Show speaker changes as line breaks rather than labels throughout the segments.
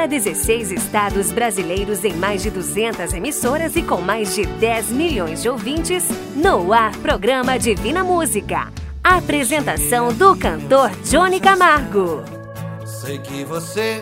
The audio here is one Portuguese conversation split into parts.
para 16 estados brasileiros em mais de 200 emissoras e com mais de 10 milhões de ouvintes, no ar programa Divina Música. Apresentação do cantor Johnny Camargo.
Sei que você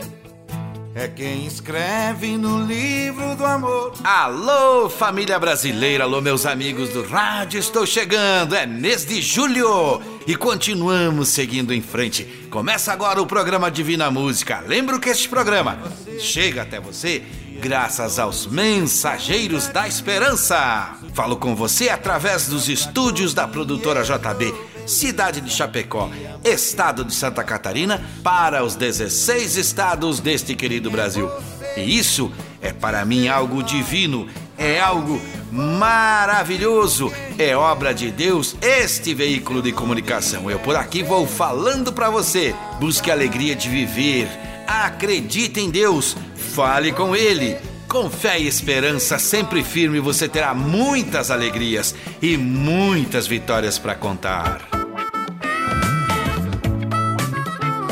é quem escreve no livro do amor. Alô, família brasileira, alô, meus amigos do rádio, estou chegando, é mês de julho e continuamos seguindo em frente. Começa agora o programa Divina Música. Lembro que este programa chega até você graças aos mensageiros da esperança. Falo com você através dos estúdios da produtora JB cidade de Chapecó, estado de Santa Catarina, para os 16 estados deste querido Brasil. E isso é para mim algo divino, é algo maravilhoso, é obra de Deus este veículo de comunicação. Eu por aqui vou falando para você. Busque a alegria de viver, acredite em Deus, fale com Ele. Com fé e esperança sempre firme, você terá muitas alegrias e muitas vitórias para contar.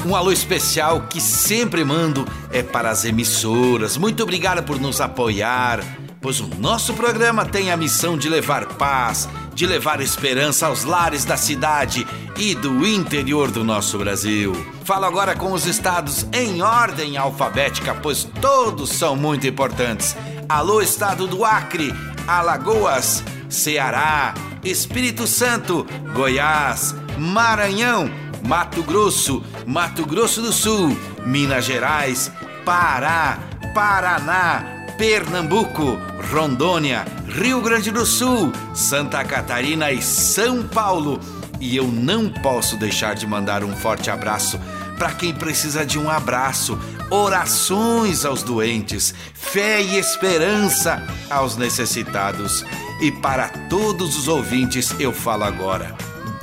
Um alô especial que sempre mando é para as emissoras. Muito obrigado por nos apoiar, pois o nosso programa tem a missão de levar paz, de levar esperança aos lares da cidade e do interior do nosso Brasil. Falo agora com os estados em ordem alfabética, pois todos são muito importantes. Alô, estado do Acre, Alagoas, Ceará, Espírito Santo, Goiás, Maranhão, Mato Grosso, Mato Grosso do Sul, Minas Gerais, Pará, Paraná, Pernambuco, Rondônia, Rio Grande do Sul, Santa Catarina e São Paulo. E eu não posso deixar de mandar um forte abraço para quem precisa de um abraço, orações aos doentes, fé e esperança aos necessitados. E para todos os ouvintes eu falo agora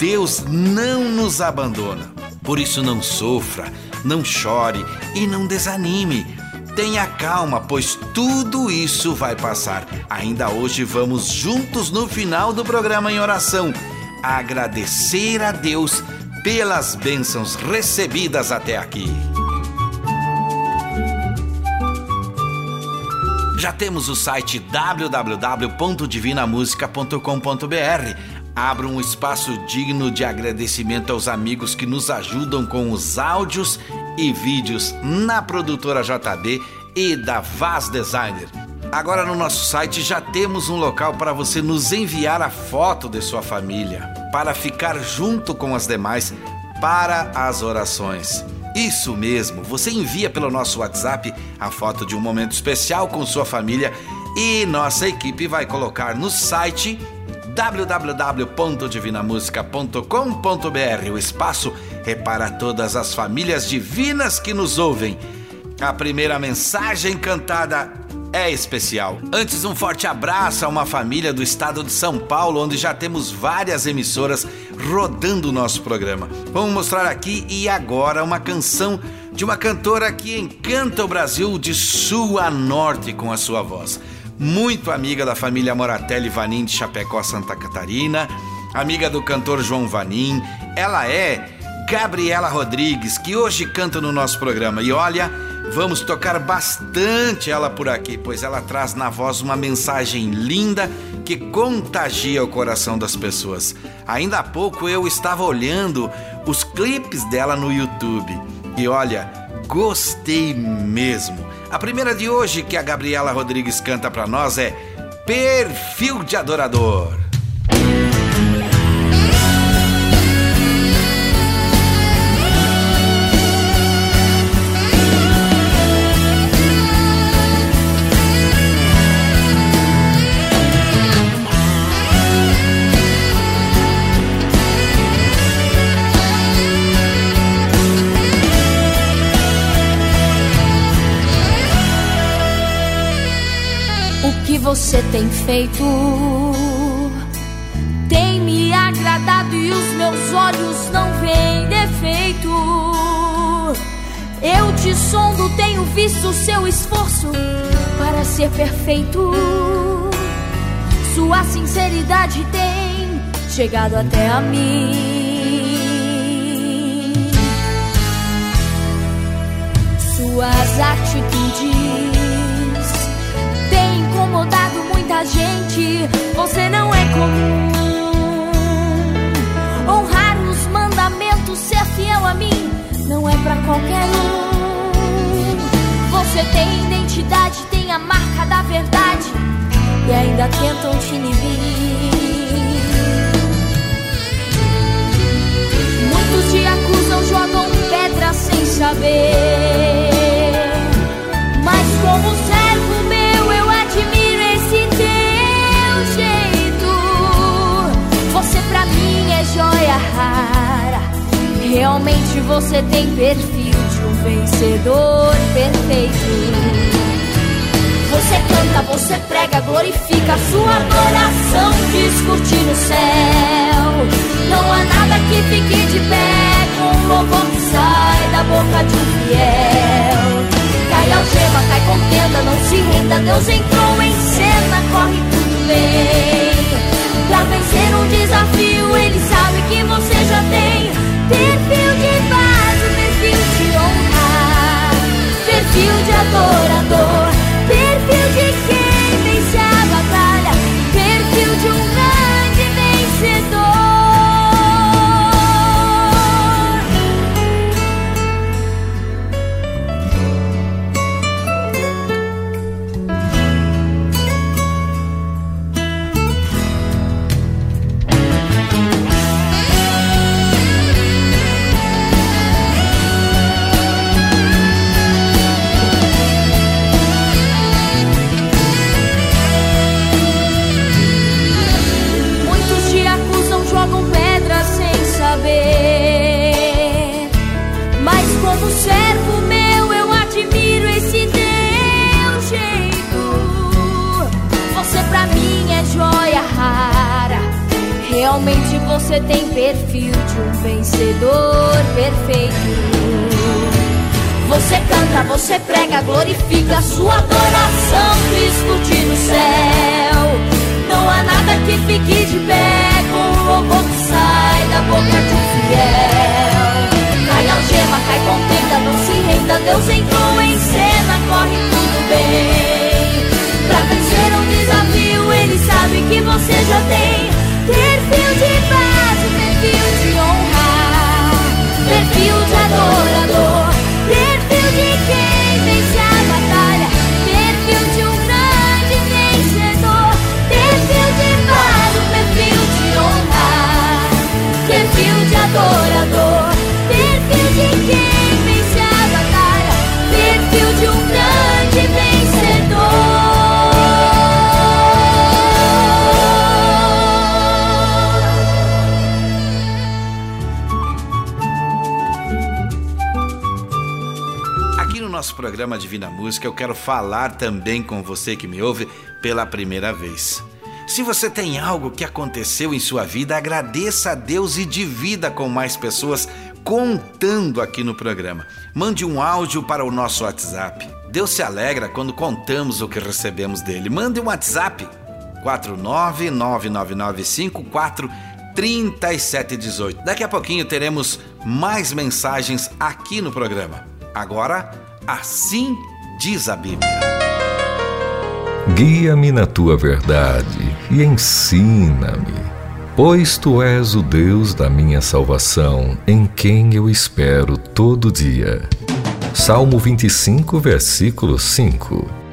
Deus não nos abandona. Por isso, não sofra, não chore e não desanime. Tenha calma, pois tudo isso vai passar. Ainda hoje vamos juntos no final do programa em oração agradecer a Deus pelas bênçãos recebidas até aqui. Já temos o site www.divinamusica.com.br Abra um espaço digno de agradecimento aos amigos que nos ajudam com os áudios e vídeos na produtora JB e da Vaz Designer. Agora no nosso site já temos um local para você nos enviar a foto de sua família, para ficar junto com as demais para as orações. Isso mesmo, você envia pelo nosso WhatsApp a foto de um momento especial com sua família e nossa equipe vai colocar no site www.divinamusica.com.br. O espaço é para todas as famílias divinas que nos ouvem. A primeira mensagem cantada é especial. Antes, um forte abraço a uma família do estado de São Paulo, onde já temos várias emissoras rodando o nosso programa. Vamos mostrar aqui e agora uma canção de uma cantora que encanta o Brasil de sul a norte com a sua voz muito amiga da família Moratelli Vanim de Chapecó, Santa Catarina, amiga do cantor João Vanim. Ela é Gabriela Rodrigues, que hoje canta no nosso programa. E olha, vamos tocar bastante ela por aqui, pois ela traz na voz uma mensagem linda que contagia o coração das pessoas. Ainda há pouco eu estava olhando os clipes dela no YouTube e olha, gostei mesmo. A primeira de hoje que a Gabriela Rodrigues canta para nós é Perfil de Adorador.
Você tem feito tem me agradado e os meus olhos não veem defeito. Eu te sondo, tenho visto seu esforço para ser perfeito. Sua sinceridade tem chegado até a mim. suas atitudes tem incomodado muita gente. Você não é comum. Honrar os mandamentos, ser fiel a mim, não é pra qualquer um. Você tem identidade, tem a marca da verdade e ainda tentam te inibir. Muitos te acusam, jogam pedra sem saber. Mas como servo rara. Realmente você tem perfil de um vencedor perfeito. Você canta, você prega, glorifica sua adoração discutir no céu. Não há nada que fique de pé com o louvor que sai da boca de um fiel. Cai algema, cai contenda, não se renda. Deus entrou em cena, corre tudo bem. Pra vencer um desafio, ele já tem perfil
programa Divina Música, eu quero falar também com você que me ouve pela primeira vez. Se você tem algo que aconteceu em sua vida, agradeça a Deus e divida com mais pessoas contando aqui no programa. Mande um áudio para o nosso WhatsApp. Deus se alegra quando contamos o que recebemos dele. Mande um WhatsApp 49995433718. Daqui a pouquinho teremos mais mensagens aqui no programa. Agora, assim diz a Bíblia.
Guia-me na tua verdade e ensina-me, pois tu és o Deus da minha salvação, em quem eu espero todo dia. Salmo 25, versículo 5.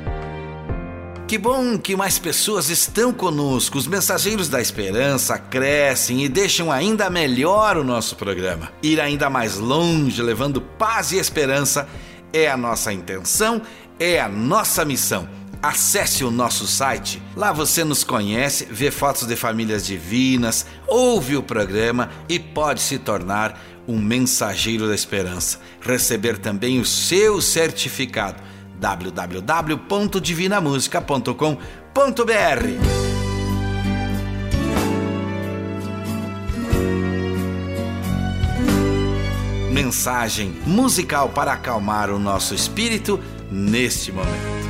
Que bom que mais pessoas estão conosco. Os mensageiros da esperança crescem e deixam ainda melhor o nosso programa. Ir ainda mais longe, levando paz e esperança, é a nossa intenção, é a nossa missão. Acesse o nosso site. Lá você nos conhece, vê fotos de famílias divinas, ouve o programa e pode se tornar um mensageiro da esperança. Receber também o seu certificado www.divinamusica.com.br. mensagem musical para acalmar o nosso espírito neste momento.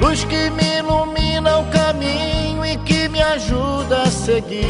luz que me ilumina o caminho e que me ajuda a seguir.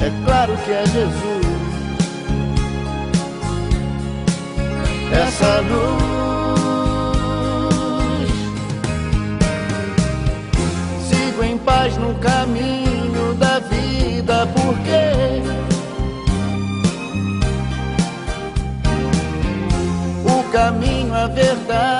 é claro que é Jesus. Essa luz, sigo em paz no caminho da vida, porque caminho, a verdade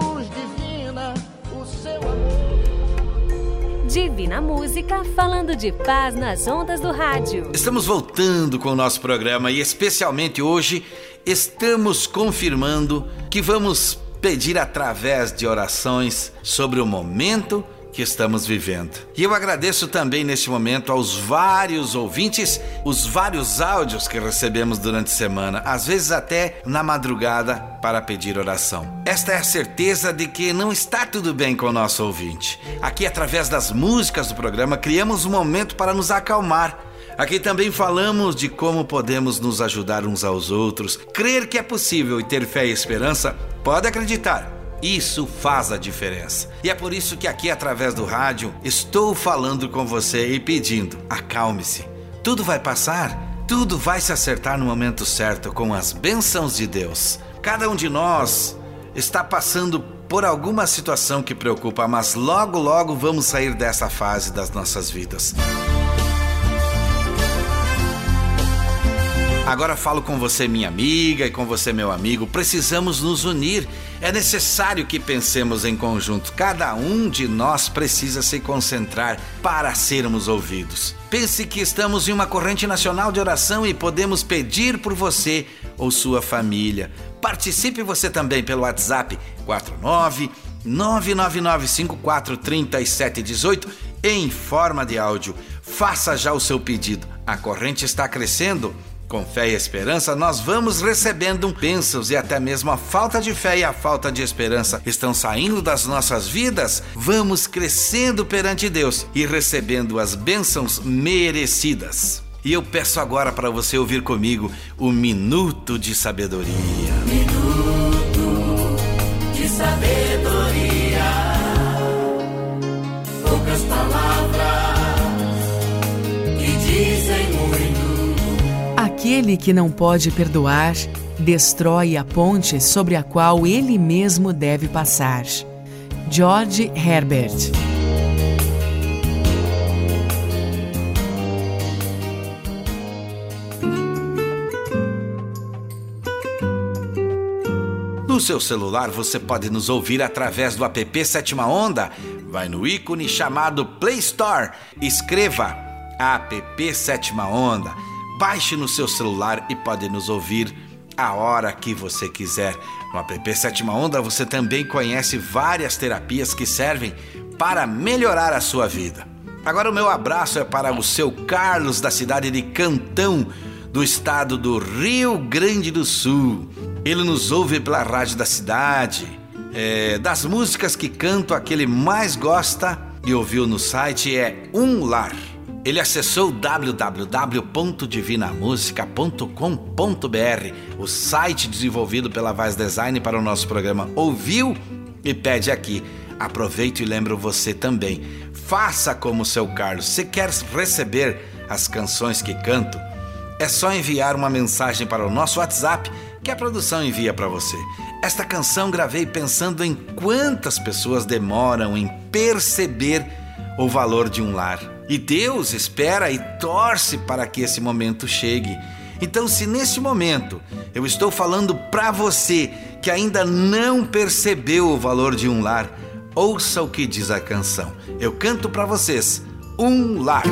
Divina
Música, falando de paz nas ondas do rádio.
Estamos voltando com o nosso programa e, especialmente hoje, estamos confirmando que vamos pedir através de orações sobre o momento que estamos vivendo. E eu agradeço também neste momento aos vários ouvintes, os vários áudios que recebemos durante a semana, às vezes até na madrugada, para pedir oração. Esta é a certeza de que não está tudo bem com o nosso ouvinte. Aqui, através das músicas do programa, criamos um momento para nos acalmar. Aqui também falamos de como podemos nos ajudar uns aos outros, crer que é possível e ter fé e esperança. Pode acreditar isso faz a diferença. E é por isso que aqui, através do rádio, estou falando com você e pedindo: acalme-se. Tudo vai passar, tudo vai se acertar no momento certo com as bênçãos de Deus. Cada um de nós está passando por alguma situação que preocupa, mas logo, logo vamos sair dessa fase das nossas vidas. Agora falo com você, minha amiga, e com você, meu amigo. Precisamos nos unir. É necessário que pensemos em conjunto. Cada um de nós precisa se concentrar para sermos ouvidos. Pense que estamos em uma corrente nacional de oração e podemos pedir por você ou sua família. Participe você também pelo WhatsApp 49 999543718 em forma de áudio. Faça já o seu pedido. A corrente está crescendo com fé e esperança, nós vamos recebendo bênçãos e até mesmo a falta de fé e a falta de esperança estão saindo das nossas vidas. Vamos crescendo perante Deus e recebendo as bênçãos merecidas. E eu peço agora para você ouvir comigo o minuto de sabedoria.
Minuto de sabedoria.
Aquele que não pode perdoar destrói a ponte sobre a qual ele mesmo deve passar. George Herbert
No seu celular você pode nos ouvir através do app Sétima Onda. Vai no ícone chamado Play Store, escreva app Sétima Onda baixe no seu celular e pode nos ouvir a hora que você quiser. No app Sétima Onda você também conhece várias terapias que servem para melhorar a sua vida. Agora o meu abraço é para o seu Carlos da cidade de Cantão, do estado do Rio Grande do Sul. Ele nos ouve pela rádio da cidade. É, das músicas que canto, a que ele mais gosta e ouviu no site é Um Lar. Ele acessou www.divinamusica.com.br, o site desenvolvido pela Vaz Design para o nosso programa. Ouviu e pede aqui. Aproveito e lembro você também. Faça como o seu Carlos. Se quer receber as canções que canto, é só enviar uma mensagem para o nosso WhatsApp que a produção envia para você. Esta canção gravei pensando em quantas pessoas demoram em perceber o valor de um lar. E Deus espera e torce para que esse momento chegue. Então, se neste momento eu estou falando para você que ainda não percebeu o valor de um lar, ouça o que diz a canção. Eu canto para vocês: Um Lar.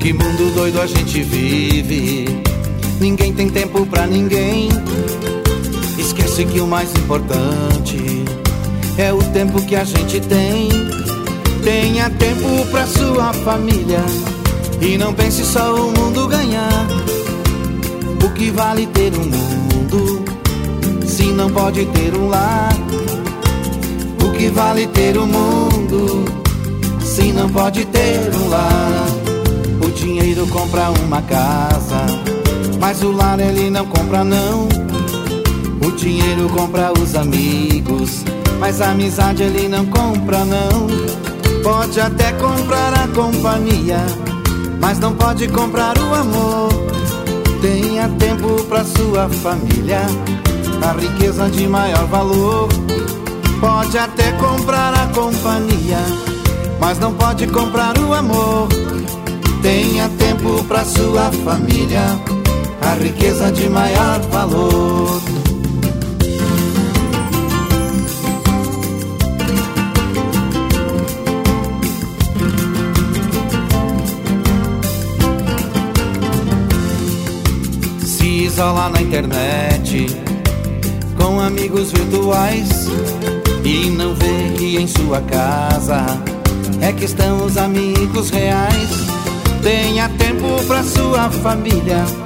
Que mundo doido a gente vive. Ninguém tem tempo pra ninguém. Esquece que o mais importante é o tempo que a gente tem. Tenha tempo pra sua família e não pense só o mundo ganhar. O que vale ter um mundo se não pode ter um lar? O que vale ter um mundo se não pode ter um lar? O dinheiro compra uma casa, mas o lar ele não compra não. O dinheiro compra os amigos, mas a amizade ele não compra não. Pode até comprar a companhia, mas não pode comprar o amor. Tenha tempo para sua família, a riqueza de maior valor. Pode até comprar a companhia, mas não pode comprar o amor. Tenha tempo para sua família, a riqueza de maior valor. Se isolar na internet com amigos virtuais e não ver que em sua casa é que estão os amigos reais. Tenha tempo pra sua família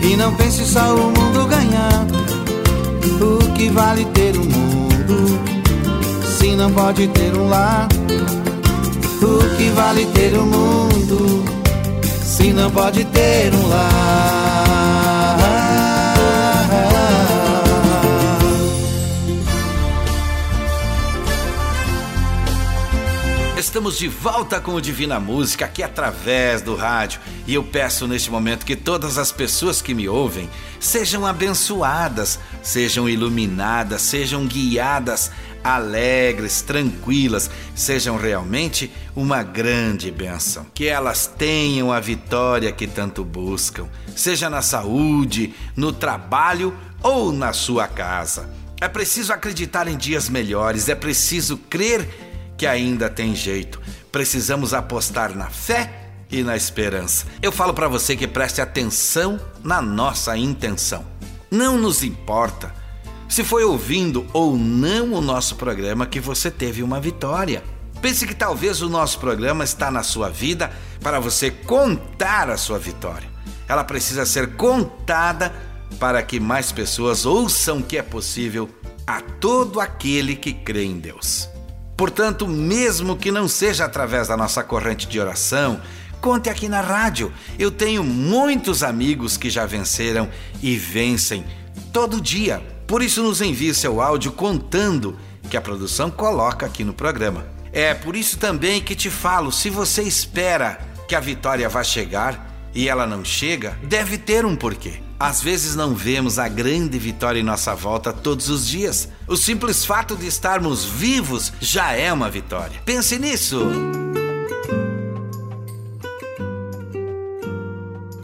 e não pense só o mundo ganhar. O que vale ter um mundo se não pode ter um lar? O que vale ter um mundo se não pode ter um lar?
Estamos de volta com o Divina Música aqui através do rádio e eu peço neste momento que todas as pessoas que me ouvem sejam abençoadas, sejam iluminadas, sejam guiadas, alegres, tranquilas, sejam realmente uma grande bênção. Que elas tenham a vitória que tanto buscam, seja na saúde, no trabalho ou na sua casa. É preciso acreditar em dias melhores, é preciso crer que ainda tem jeito. Precisamos apostar na fé e na esperança. Eu falo para você que preste atenção na nossa intenção. Não nos importa se foi ouvindo ou não o nosso programa que você teve uma vitória. Pense que talvez o nosso programa está na sua vida para você contar a sua vitória. Ela precisa ser contada para que mais pessoas ouçam que é possível a todo aquele que crê em Deus. Portanto, mesmo que não seja através da nossa corrente de oração, conte aqui na rádio. Eu tenho muitos amigos que já venceram e vencem todo dia. Por isso, nos envie seu áudio contando que a produção coloca aqui no programa. É por isso também que te falo: se você espera que a vitória vá chegar e ela não chega, deve ter um porquê. Às vezes não vemos a grande vitória em nossa volta todos os dias. O simples fato de estarmos vivos já é uma vitória. Pense nisso.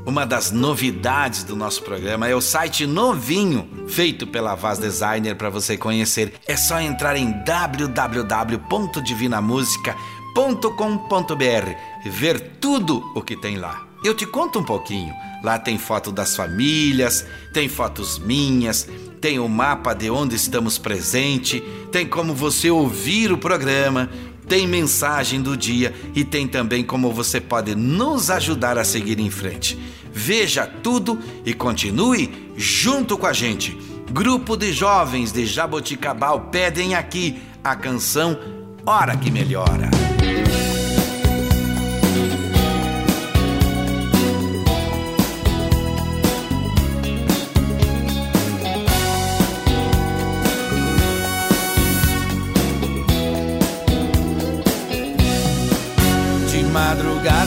Uma das novidades do nosso programa é o site novinho feito pela Vaz Designer para você conhecer. É só entrar em www.divinamusica.com.br e ver tudo o que tem lá. Eu te conto um pouquinho. Lá tem foto das famílias, tem fotos minhas, tem o mapa de onde estamos presente, tem como você ouvir o programa, tem mensagem do dia e tem também como você pode nos ajudar a seguir em frente. Veja tudo e continue junto com a gente. Grupo de jovens de Jaboticabal pedem aqui a canção Hora que Melhora.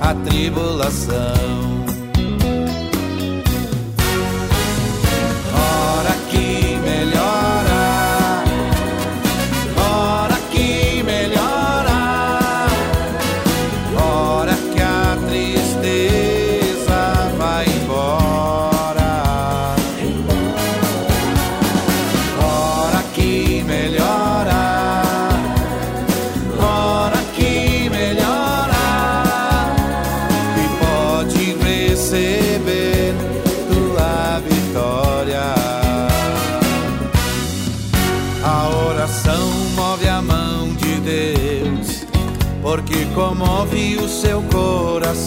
a tribulação.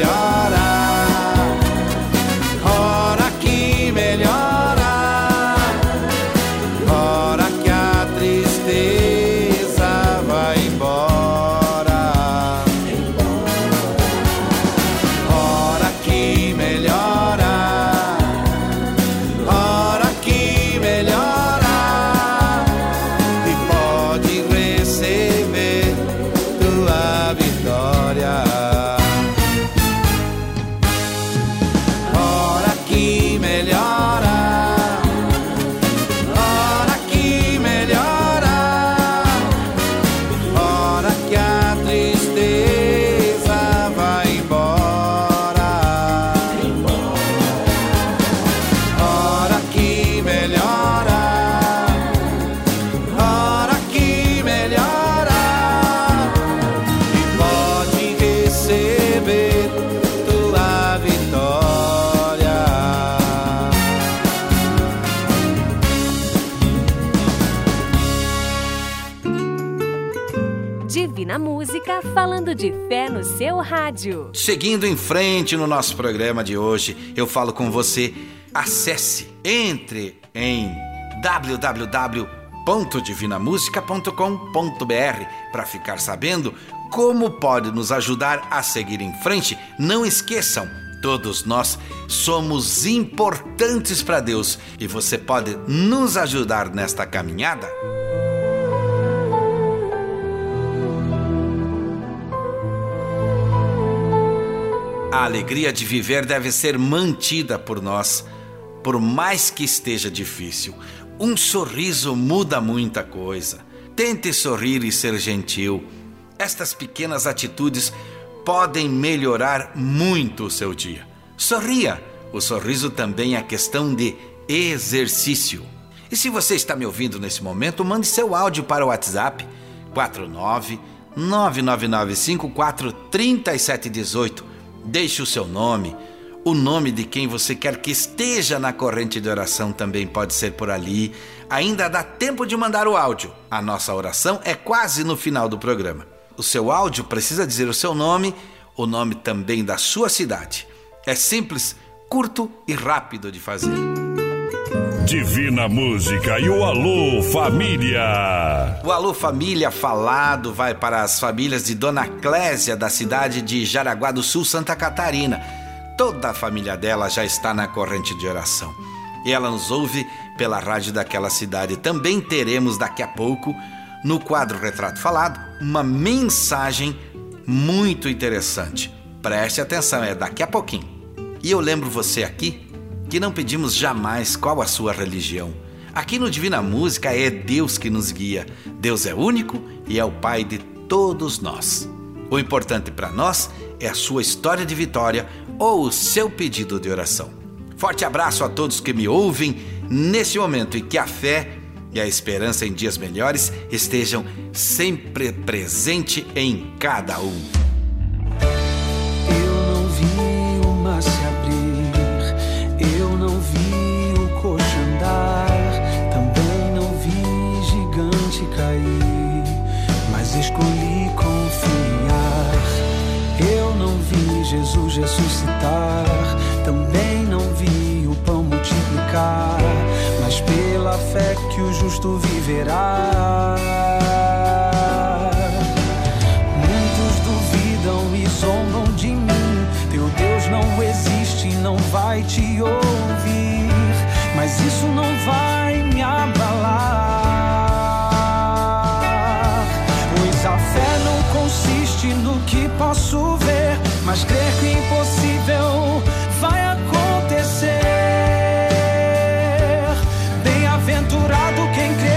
Falando
Seguindo em frente no nosso programa de hoje, eu falo com você. Acesse, entre em www.divinamusica.com.br para ficar sabendo como pode nos ajudar a seguir em frente. Não esqueçam, todos nós somos importantes para Deus e você pode nos ajudar nesta caminhada. A alegria de viver deve ser mantida por nós, por mais que esteja difícil. Um sorriso muda muita coisa. Tente sorrir e ser gentil. Estas pequenas atitudes podem melhorar muito o seu dia. Sorria, O sorriso também é questão de exercício. E se você está me ouvindo nesse momento, mande seu áudio para o WhatsApp 49 999543718. Deixe o seu nome, o nome de quem você quer que esteja na corrente de oração também pode ser por ali. Ainda dá tempo de mandar o áudio. A nossa oração é quase no final do programa. O seu áudio precisa dizer o seu nome, o nome também da sua cidade. É simples, curto e rápido de fazer.
Divina Música e o Alô Família.
O Alô Família falado vai para as famílias de Dona Clésia, da cidade de Jaraguá do Sul, Santa Catarina. Toda a família dela já está na corrente de oração. E ela nos ouve pela rádio daquela cidade. Também teremos daqui a pouco, no quadro Retrato Falado, uma mensagem muito interessante. Preste atenção, é daqui a pouquinho. E eu lembro você aqui que não pedimos jamais qual a sua religião. Aqui no Divina Música é Deus que nos guia. Deus é único e é o Pai de todos nós. O importante para nós é a sua história de vitória ou o seu pedido de oração. Forte abraço a todos que me ouvem nesse momento e que a fé e a esperança em dias melhores estejam sempre presente em cada um.
Jesus ressuscitar. Também não vi o pão multiplicar, mas pela fé que o justo viverá. Muitos duvidam e zombam de mim. Teu Deus não existe, não vai te ouvir. Mas isso não vai me abalar. Pois a fé não consiste no que posso ver mas crer que o impossível vai acontecer. Bem-aventurado quem crê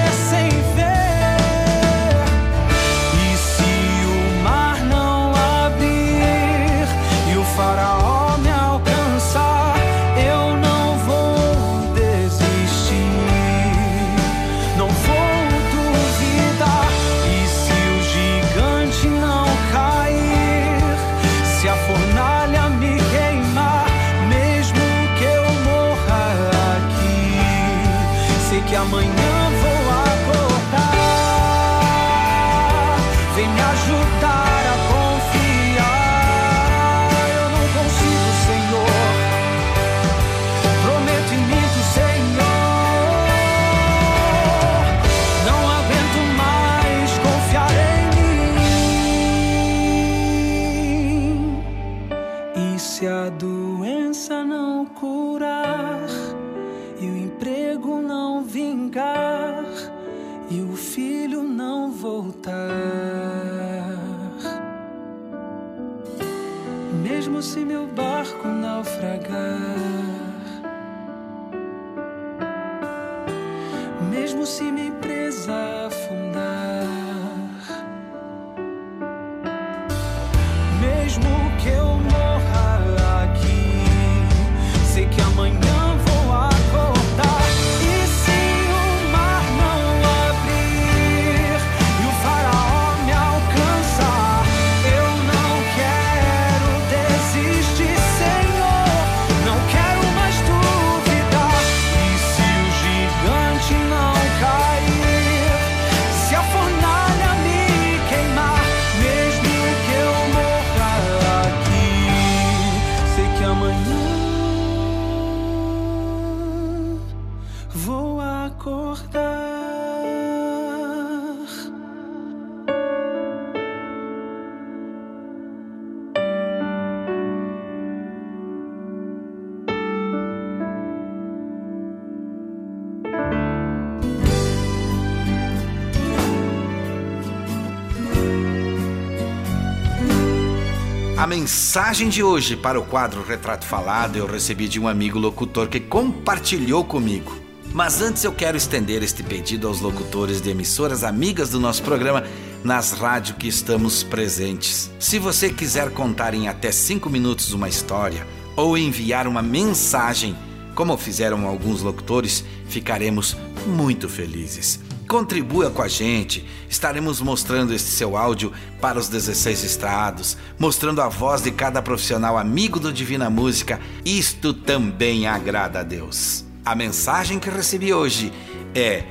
A mensagem de hoje para o quadro Retrato Falado eu recebi de um amigo locutor que compartilhou comigo. Mas antes eu quero estender este pedido aos locutores de emissoras amigas do nosso programa nas rádios que estamos presentes. Se você quiser contar em até cinco minutos uma história ou enviar uma mensagem, como fizeram alguns locutores, ficaremos muito felizes. Contribua com a gente, estaremos mostrando este seu áudio para os 16 estados, mostrando a voz de cada profissional amigo do Divina Música. Isto também agrada a Deus. A mensagem que recebi hoje é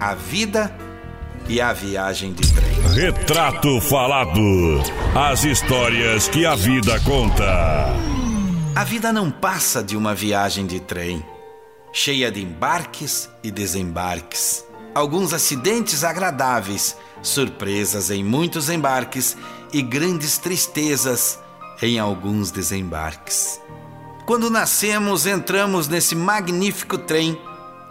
a vida e a viagem de trem.
Retrato falado. As histórias que a vida conta.
A vida não passa de uma viagem de trem, cheia de embarques e desembarques. Alguns acidentes agradáveis, surpresas em muitos embarques e grandes tristezas em alguns desembarques. Quando nascemos, entramos nesse magnífico trem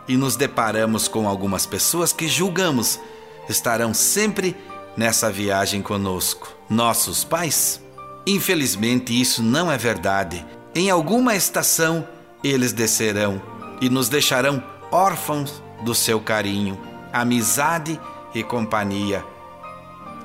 e nos deparamos com algumas pessoas que julgamos estarão sempre nessa viagem conosco. Nossos pais? Infelizmente, isso não é verdade. Em alguma estação, eles descerão e nos deixarão órfãos do seu carinho, amizade e companhia.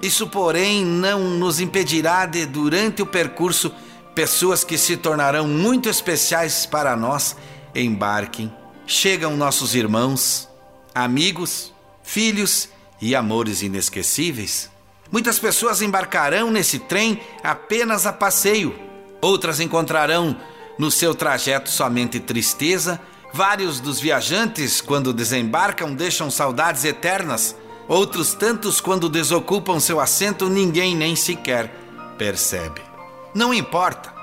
Isso, porém, não nos impedirá de, durante o percurso, pessoas que se tornarão muito especiais para nós embarquem. Chegam nossos irmãos, amigos, filhos e amores inesquecíveis. Muitas pessoas embarcarão nesse trem apenas a passeio, outras encontrarão no seu trajeto somente tristeza. Vários dos viajantes, quando desembarcam, deixam saudades eternas. Outros tantos, quando desocupam seu assento, ninguém nem sequer percebe. Não importa.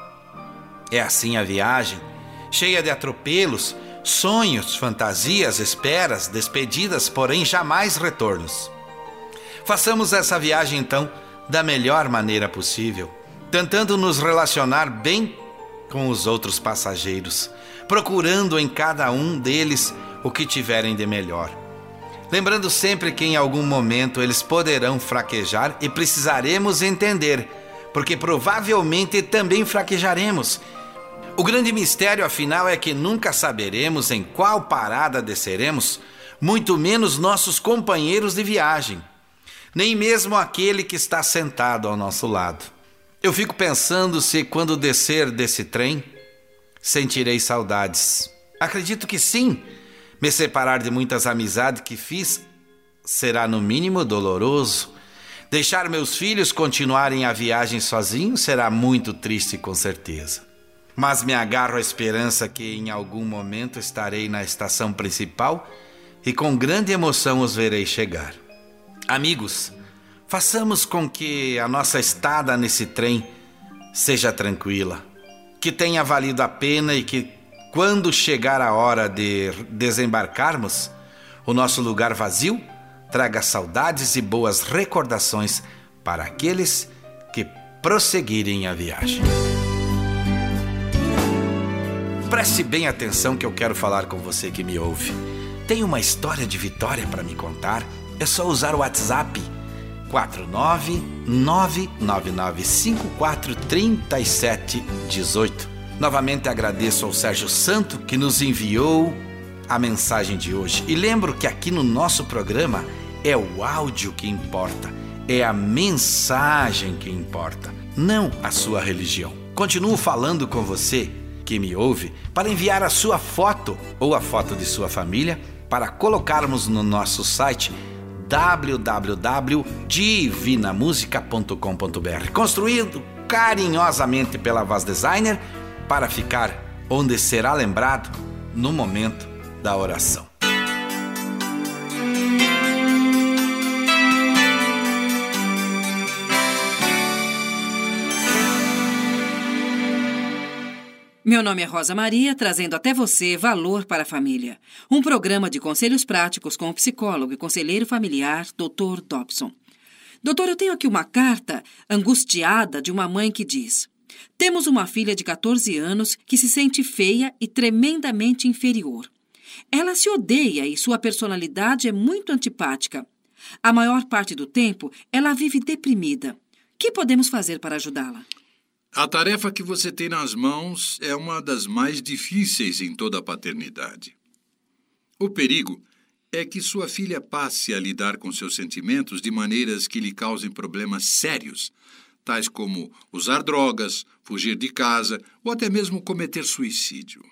É assim a viagem, cheia de atropelos, sonhos, fantasias, esperas, despedidas, porém jamais retornos. Façamos essa viagem então da melhor maneira possível, tentando nos relacionar bem com os outros passageiros, procurando em cada um deles o que tiverem de melhor. Lembrando sempre que em algum momento eles poderão fraquejar e precisaremos entender, porque provavelmente também fraquejaremos o grande mistério, afinal, é que nunca saberemos em qual parada desceremos, muito menos nossos companheiros de viagem, nem mesmo aquele que está sentado ao nosso lado. Eu fico pensando se, quando descer desse trem, sentirei saudades. Acredito que sim. Me separar de muitas amizades que fiz será, no mínimo, doloroso. Deixar meus filhos continuarem a viagem sozinhos será muito triste, com certeza mas me agarro à esperança que em algum momento estarei na estação principal e com grande emoção os verei chegar. Amigos, façamos com que a nossa estada nesse trem seja tranquila, que tenha valido a pena e que, quando chegar a hora de desembarcarmos, o nosso lugar vazio traga saudades e boas recordações para aqueles que prosseguirem a viagem. Preste bem atenção que eu quero falar com você que me ouve. Tem uma história de vitória para me contar? É só usar o WhatsApp 49999543718. Novamente agradeço ao Sérgio Santo que nos enviou a mensagem de hoje. E lembro que aqui no nosso programa é o áudio que importa, é a mensagem que importa, não a sua religião. Continuo falando com você que me ouve para enviar a sua foto ou a foto de sua família para colocarmos no nosso site www.divinamusica.com.br, construído carinhosamente pela Voz Designer para ficar onde será lembrado no momento da oração.
Meu nome é Rosa Maria, trazendo até você Valor para a Família, um programa de conselhos práticos com o psicólogo e conselheiro familiar, Dr. Dobson. Doutor, eu tenho aqui uma carta angustiada de uma mãe que diz: Temos uma filha de 14 anos que se sente feia e tremendamente inferior. Ela se odeia e sua personalidade é muito antipática. A maior parte do tempo, ela vive deprimida. O que podemos fazer para ajudá-la?
A tarefa que você tem nas mãos é uma das mais difíceis em toda a paternidade. O perigo é que sua filha passe a lidar com seus sentimentos de maneiras que lhe causem problemas sérios, tais como usar drogas, fugir de casa ou até mesmo cometer suicídio.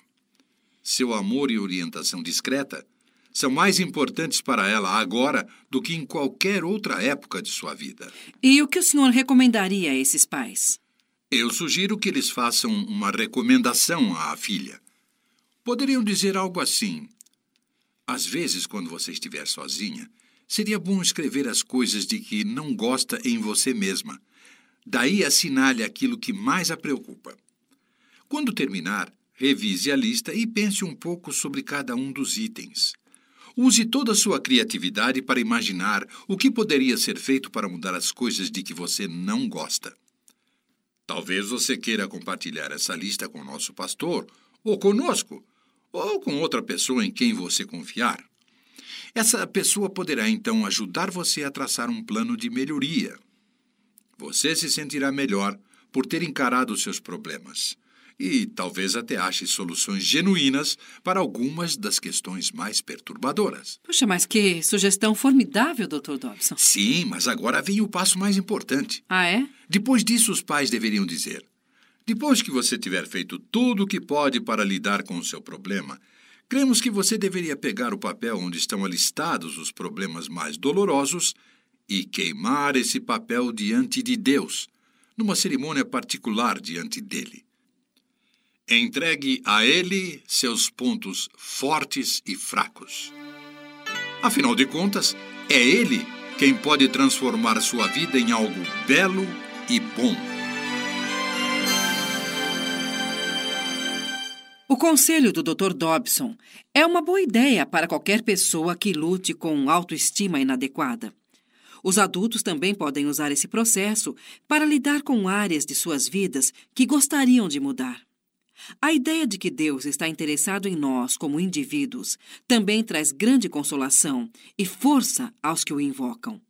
Seu amor e orientação discreta são mais importantes para ela agora do que em qualquer outra época de sua vida.
E o que o senhor recomendaria a esses pais?
Eu sugiro que eles façam uma recomendação à filha. Poderiam dizer algo assim: Às vezes, quando você estiver sozinha, seria bom escrever as coisas de que não gosta em você mesma. Daí assinale aquilo que mais a preocupa. Quando terminar, revise a lista e pense um pouco sobre cada um dos itens. Use toda a sua criatividade para imaginar o que poderia ser feito para mudar as coisas de que você não gosta. Talvez você queira compartilhar essa lista com nosso pastor, ou conosco, ou com outra pessoa em quem você confiar. Essa pessoa poderá então ajudar você a traçar um plano de melhoria. Você se sentirá melhor por ter encarado seus problemas e talvez até ache soluções genuínas para algumas das questões mais perturbadoras.
Puxa, mas que sugestão formidável, Dr. Dobson.
Sim, mas agora vem o passo mais importante.
Ah, é?
Depois disso, os pais deveriam dizer: depois que você tiver feito tudo o que pode para lidar com o seu problema, cremos que você deveria pegar o papel onde estão alistados os problemas mais dolorosos e queimar esse papel diante de Deus, numa cerimônia particular diante dele. Entregue a ele seus pontos fortes e fracos. Afinal de contas, é ele quem pode transformar sua vida em algo belo e bom.
O conselho do Dr. Dobson é uma boa ideia para qualquer pessoa que lute com autoestima inadequada. Os adultos também podem usar esse processo para lidar com áreas de suas vidas que gostariam de mudar. A ideia de que Deus está interessado em nós como indivíduos também traz grande consolação e força aos que o invocam.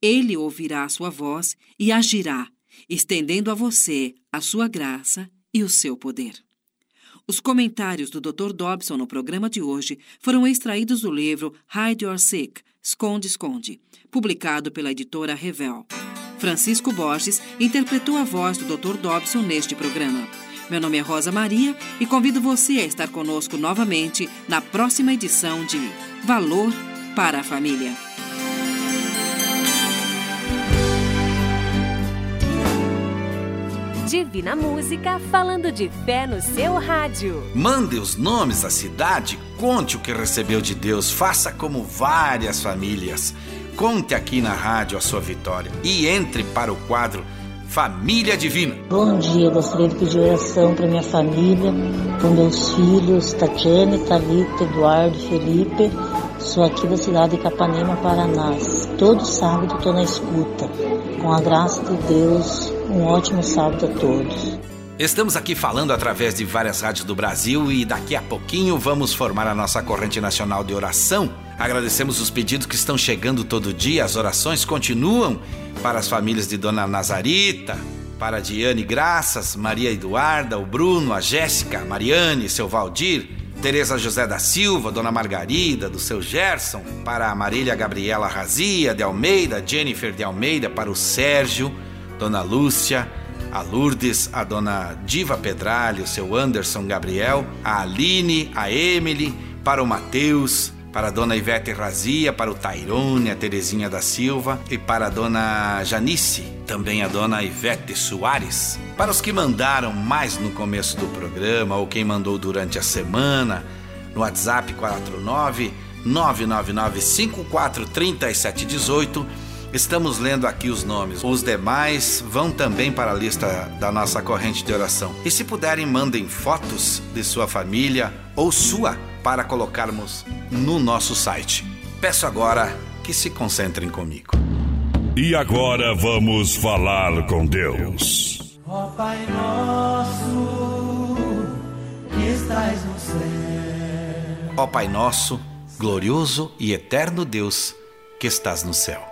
Ele ouvirá a sua voz e agirá, estendendo a você a sua graça e o seu poder. Os comentários do Dr. Dobson no programa de hoje foram extraídos do livro Hide Your Sick, Esconde, Esconde, publicado pela editora Revel. Francisco Borges interpretou a voz do Dr. Dobson neste programa. Meu nome é Rosa Maria e convido você a estar conosco novamente na próxima edição de Valor para a Família.
Divina Música falando de fé no seu rádio.
Mande os nomes da cidade, conte o que recebeu de Deus, faça como várias famílias. Conte aqui na rádio a sua vitória e entre para o quadro Família Divina.
Bom dia, gostaria de pedir oração para minha família, para meus filhos, Tatiane, Thalita, Eduardo, Felipe. Sou aqui da cidade de Capanema, Paraná. Todo sábado estou na escuta. Com a graça de Deus, um ótimo sábado a todos.
Estamos aqui falando através de várias rádios do Brasil e daqui a pouquinho vamos formar a nossa corrente nacional de oração. Agradecemos os pedidos que estão chegando todo dia, as orações continuam para as famílias de Dona Nazarita, para Diane Graças, Maria Eduarda, o Bruno, a Jéssica, Mariane, seu Valdir, Tereza José da Silva, Dona Margarida, do seu Gerson, para a Marília Gabriela Razia de Almeida, Jennifer de Almeida, para o Sérgio, Dona Lúcia, a Lourdes, a dona Diva Pedralho, seu Anderson Gabriel, a Aline, a Emily, para o Matheus, para a dona Ivete Razia, para o Tairone, a Terezinha da Silva e para a dona Janice, também a dona Ivete Soares. Para os que mandaram mais no começo do programa ou quem mandou durante a semana, no WhatsApp 49 999 543718 Estamos lendo aqui os nomes. Os demais vão também para a lista da nossa corrente de oração. E se puderem, mandem fotos de sua família ou sua para colocarmos no nosso site. Peço agora que se concentrem comigo.
E agora vamos falar com Deus.
Ó Pai nosso, que estás no céu.
Ó Pai nosso, glorioso e eterno Deus, que estás no céu.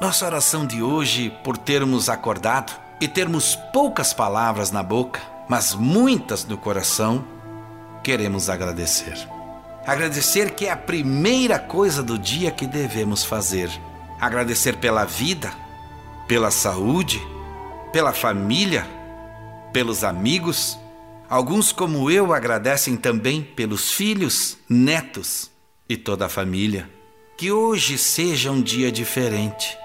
Nossa oração de hoje, por termos acordado e termos poucas palavras na boca, mas muitas no coração, queremos agradecer. Agradecer que é a primeira coisa do dia que devemos fazer. Agradecer pela vida, pela saúde,
pela família, pelos amigos. Alguns, como eu, agradecem também pelos filhos, netos e toda a família. Que hoje seja um dia diferente,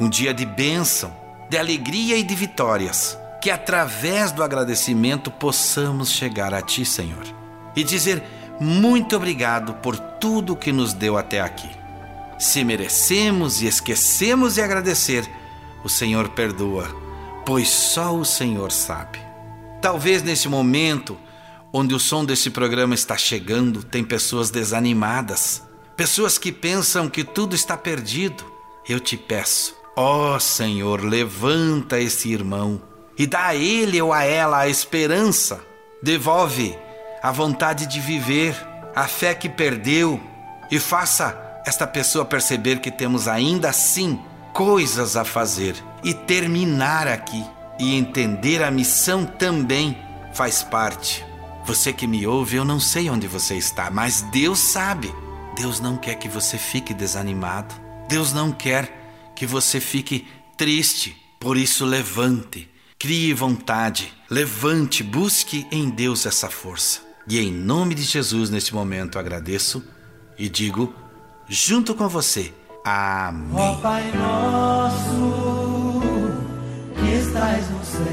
um dia de bênção, de alegria e de vitórias. Que através do agradecimento possamos chegar a Ti, Senhor, e dizer muito obrigado por tudo que nos deu até aqui. Se merecemos e esquecemos de agradecer, o Senhor perdoa, pois só o Senhor sabe. Talvez nesse momento, onde o som desse programa está chegando, tem pessoas desanimadas, pessoas que pensam que tudo está perdido. Eu te peço, ó Senhor, levanta esse irmão e dá a ele ou a ela a esperança. Devolve a vontade de viver, a fé que perdeu e faça esta pessoa perceber que temos ainda assim coisas a fazer e terminar aqui e entender a missão também faz parte. Você que me ouve, eu não sei onde você está, mas Deus sabe. Deus não quer que você fique desanimado. Deus não quer que você fique triste. Por isso, levante, crie vontade, levante, busque em Deus essa força. E em nome de Jesus, neste momento, agradeço e digo, junto com você, Amém.
Ó Pai nosso que estás no céu.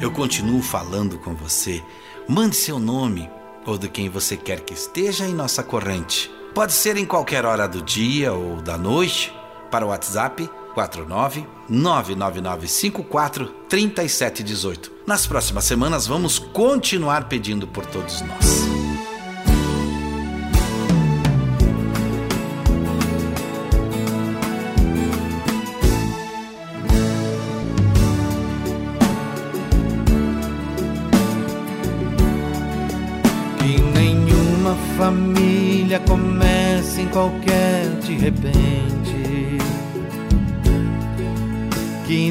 Eu continuo falando com você. Mande seu nome ou de quem você quer que esteja em nossa corrente. Pode ser em qualquer hora do dia ou da noite para o WhatsApp 49 99954 3718. Nas próximas semanas vamos continuar pedindo por todos nós.
Que nenhuma família comece em qualquer de repente. Que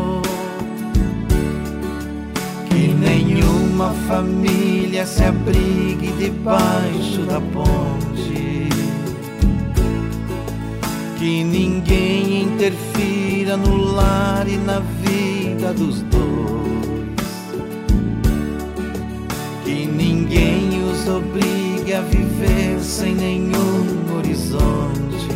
Nenhuma família se abrigue debaixo da ponte. Que ninguém interfira no lar e na vida dos dois. Que ninguém os obrigue a viver sem nenhum horizonte.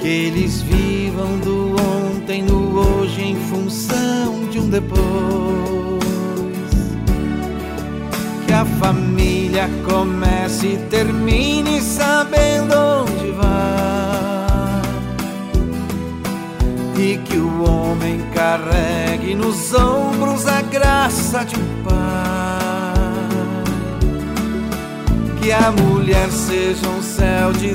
Que eles vivam do ontem no hoje em função de um depois. Que a família comece e termine sabendo onde vai. E que o homem carregue nos ombros a graça de um pai. Que a mulher seja um céu de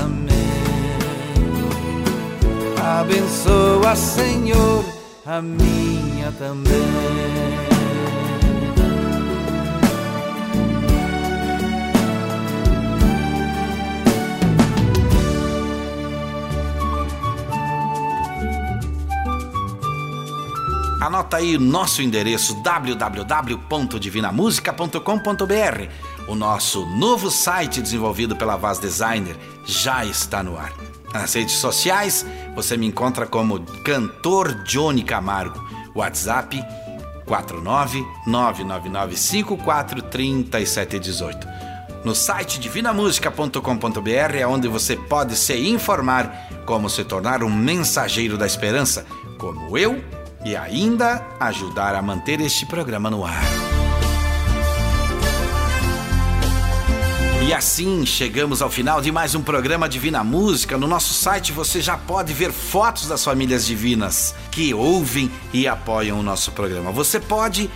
Abençoa, Senhor, a minha também.
Anota aí nosso endereço www.divinamusica.com.br. O nosso novo site desenvolvido pela Vaz Designer já está no ar. Nas redes sociais, você me encontra como Cantor Johnny Camargo. WhatsApp 49999543718. No site divinamusica.com.br é onde você pode se informar como se tornar um mensageiro da esperança, como eu, e ainda ajudar a manter este programa no ar. E assim chegamos ao final de mais um programa Divina Música. No nosso site você já pode ver fotos das famílias divinas que ouvem e apoiam o nosso programa. Você pode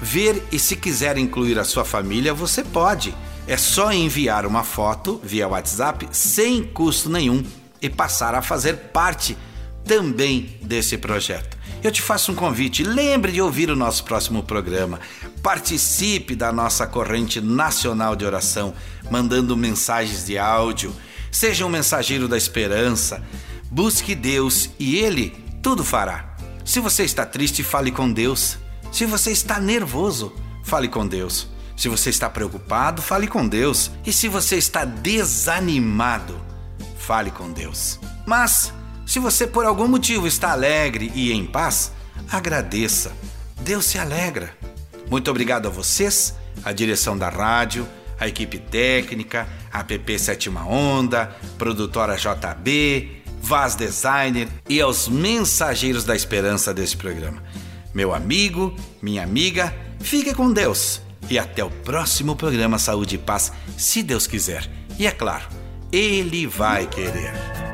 ver e se quiser incluir a sua família, você pode. É só enviar uma foto via WhatsApp sem custo nenhum e passar a fazer parte também desse projeto. Eu te faço um convite, lembre de ouvir o nosso próximo programa. Participe da nossa corrente nacional de oração, mandando mensagens de áudio. Seja um mensageiro da esperança. Busque Deus e Ele tudo fará. Se você está triste, fale com Deus. Se você está nervoso, fale com Deus. Se você está preocupado, fale com Deus. E se você está desanimado, fale com Deus. Mas, se você por algum motivo está alegre e em paz, agradeça. Deus se alegra. Muito obrigado a vocês, a direção da rádio, a equipe técnica, a PP Sétima Onda, produtora JB, Vaz Designer e aos mensageiros da esperança desse programa. Meu amigo, minha amiga, fique com Deus e até o próximo programa Saúde e Paz, se Deus quiser. E é claro, Ele vai querer.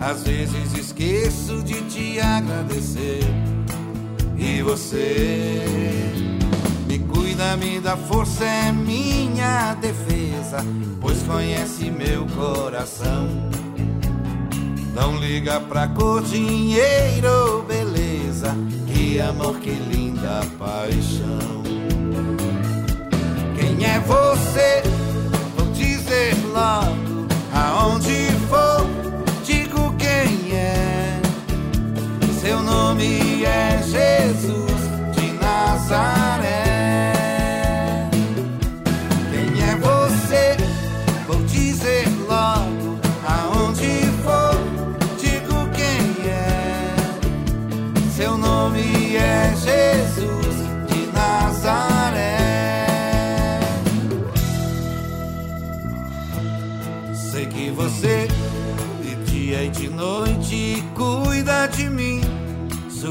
Às vezes esqueço de te agradecer. E você me cuida, me dá força, é minha defesa, pois conhece meu coração. Não liga pra cor, dinheiro, beleza, que amor, que linda paixão. Quem é você? Vou dizer logo aonde nome é Jesus de Nazaré.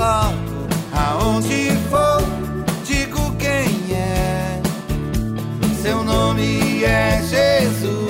Logo aonde for, digo quem é. Seu nome é Jesus